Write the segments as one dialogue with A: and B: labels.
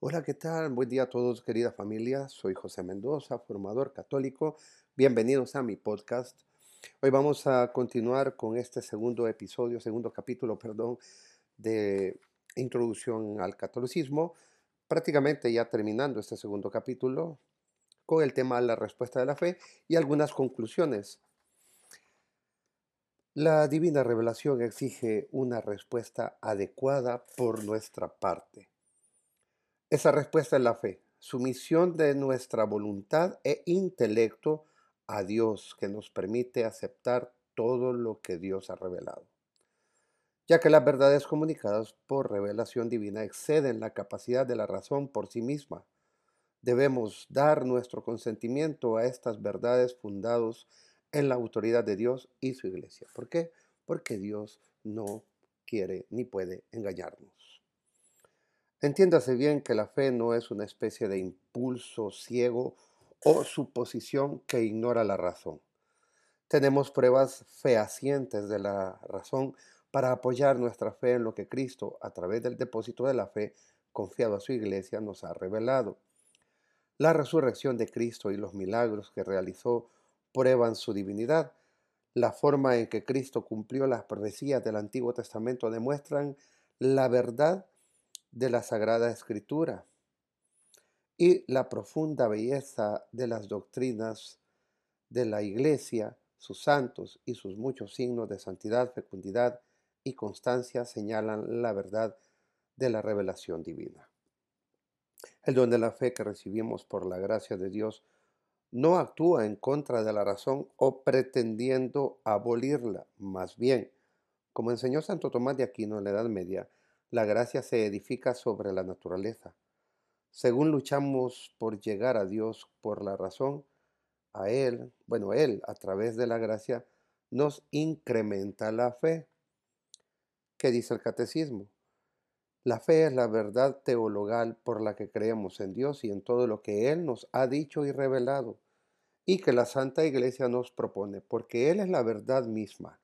A: Hola, ¿qué tal? Buen día a todos, querida familia. Soy José Mendoza, formador católico. Bienvenidos a mi podcast. Hoy vamos a continuar con este segundo episodio, segundo capítulo, perdón, de introducción al catolicismo. Prácticamente ya terminando este segundo capítulo con el tema la respuesta de la fe y algunas conclusiones. La divina revelación exige una respuesta adecuada por nuestra parte. Esa respuesta es la fe, sumisión de nuestra voluntad e intelecto a Dios que nos permite aceptar todo lo que Dios ha revelado. Ya que las verdades comunicadas por revelación divina exceden la capacidad de la razón por sí misma, debemos dar nuestro consentimiento a estas verdades fundados en la autoridad de Dios y su iglesia. ¿Por qué? Porque Dios no quiere ni puede engañarnos. Entiéndase bien que la fe no es una especie de impulso ciego o suposición que ignora la razón. Tenemos pruebas fehacientes de la razón para apoyar nuestra fe en lo que Cristo, a través del depósito de la fe confiado a su iglesia, nos ha revelado. La resurrección de Cristo y los milagros que realizó prueban su divinidad. La forma en que Cristo cumplió las profecías del Antiguo Testamento demuestran la verdad de la Sagrada Escritura y la profunda belleza de las doctrinas de la Iglesia, sus santos y sus muchos signos de santidad, fecundidad y constancia señalan la verdad de la revelación divina. El don de la fe que recibimos por la gracia de Dios no actúa en contra de la razón o pretendiendo abolirla, más bien, como enseñó Santo Tomás de Aquino en la Edad Media, la gracia se edifica sobre la naturaleza. Según luchamos por llegar a Dios por la razón, a Él, bueno, Él a través de la gracia nos incrementa la fe. ¿Qué dice el catecismo? La fe es la verdad teologal por la que creemos en Dios y en todo lo que Él nos ha dicho y revelado, y que la Santa Iglesia nos propone, porque Él es la verdad misma.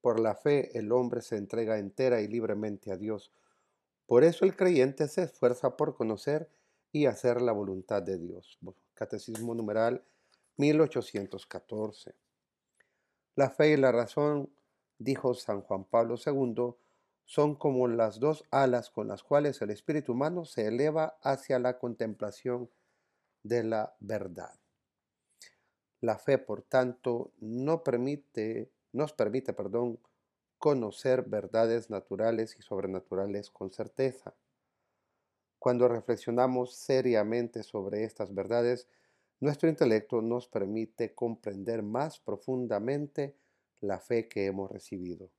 A: Por la fe el hombre se entrega entera y libremente a Dios. Por eso el creyente se esfuerza por conocer y hacer la voluntad de Dios. Catecismo numeral 1814. La fe y la razón, dijo San Juan Pablo II, son como las dos alas con las cuales el espíritu humano se eleva hacia la contemplación de la verdad. La fe, por tanto, no permite nos permite, perdón, conocer verdades naturales y sobrenaturales con certeza. Cuando reflexionamos seriamente sobre estas verdades, nuestro intelecto nos permite comprender más profundamente la fe que hemos recibido.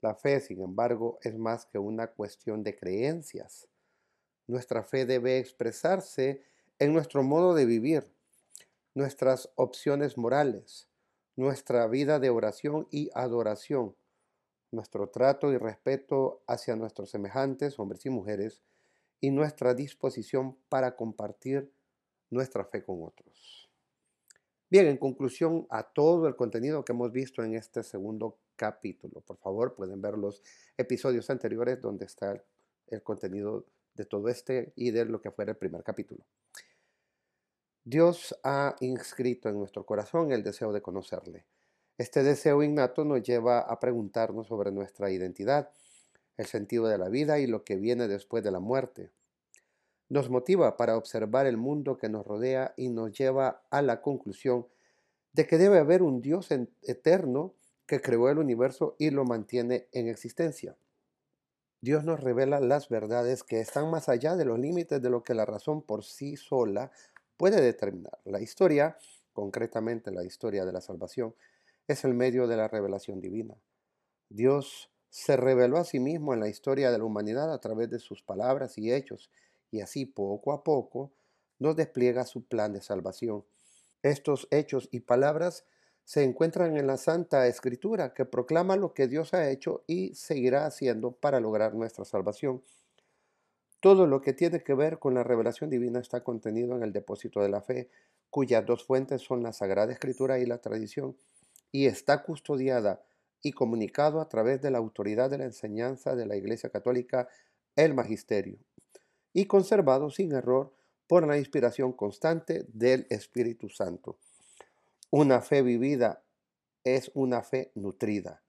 A: La fe, sin embargo, es más que una cuestión de creencias. Nuestra fe debe expresarse en nuestro modo de vivir, nuestras opciones morales, nuestra vida de oración y adoración, nuestro trato y respeto hacia nuestros semejantes, hombres y mujeres, y nuestra disposición para compartir nuestra fe con otros. Bien, en conclusión a todo el contenido que hemos visto en este segundo capítulo, por favor pueden ver los episodios anteriores donde está el, contenido de todo este y de lo que fuera el primer capítulo. Dios ha inscrito en nuestro corazón el deseo de conocerle. Este deseo innato nos lleva a preguntarnos sobre nuestra identidad, el sentido de la vida y lo que viene después de la muerte. Nos motiva para observar el mundo que nos rodea y nos lleva a la conclusión de que debe haber un Dios eterno que creó el universo y lo mantiene en existencia. Dios nos revela las verdades que están más allá de los límites de lo que la razón por sí sola puede determinar. La historia, concretamente la historia de la salvación, es el medio de la revelación divina. Dios se reveló a sí mismo en la historia de la humanidad a través de sus palabras y hechos, y así poco a poco nos despliega su plan de salvación. Estos hechos y palabras se encuentran en la Santa Escritura, que proclama lo que Dios ha hecho y seguirá haciendo para lograr nuestra salvación. Todo lo que tiene que ver con la revelación divina está contenido en el depósito de la fe, cuyas dos fuentes son la Sagrada Escritura y la tradición, y está custodiada y comunicado a través de la autoridad de la enseñanza de la Iglesia Católica, el Magisterio. y conservado sin error por la inspiración constante del Espíritu Santo. Una fe vivida es una fe nutrida.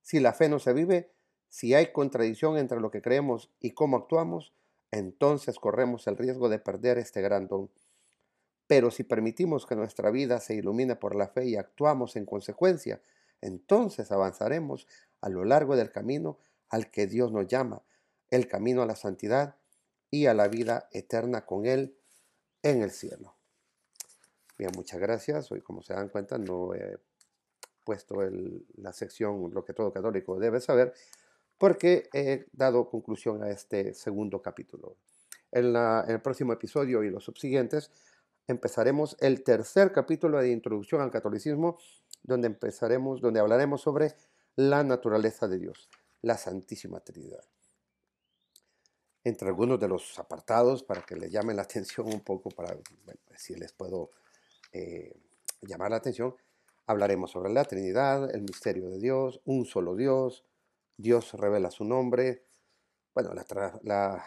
A: Si la fe no se vive, si hay contradicción entre lo que creemos y cómo actuamos, entonces corremos el riesgo de perder este gran don. Pero si permitimos que nuestra vida se ilumine por la fe y actuamos en consecuencia, entonces avanzaremos a lo largo del camino al que Dios nos llama, el camino a la santidad y a la vida eterna con Él en el cielo. Bien, muchas gracias. Hoy, como se dan cuenta, no he puesto la sección Lo que todo católico debe saber, porque he dado conclusión a este segundo capítulo. En, en el próximo episodio y los subsiguientes empezaremos el tercer capítulo de Introducción al Catolicismo, donde empezaremos, donde hablaremos sobre la naturaleza de Dios, la Santísima Trinidad. Entre algunos de los apartados, para que les llame la atención un poco, para ver si les puedo eh, llamar la atención, hablaremos sobre la Trinidad, el misterio de Dios, un solo Dios, Dios revela su nombre, bueno, la,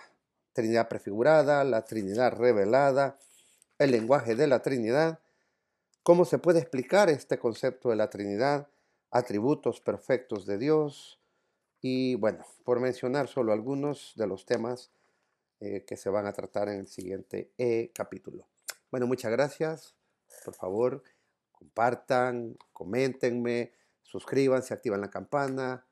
A: Trinidad prefigurada, la Trinidad revelada, el lenguaje de la Trinidad, cómo se puede explicar este concepto de la Trinidad, atributos perfectos de Dios y bueno, por mencionar solo algunos de los temas eh, que se van a tratar en el siguiente e capítulo. Bueno, muchas gracias. Por favor, compartan, coméntenme, suscríbanse, activan la campana,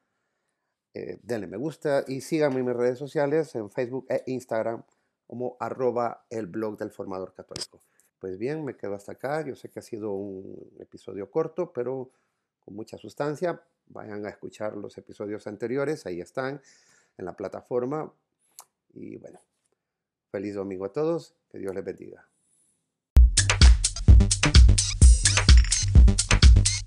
A: eh, denle me gusta y síganme en mis redes sociales en Facebook e Instagram como arroba el blog del formador católico. Pues bien, me quedo hasta acá. Yo sé que ha sido un episodio corto, pero con mucha sustancia. Vayan a escuchar los episodios anteriores, ahí están en la plataforma. Y bueno, feliz domingo a todos, que Dios les bendiga.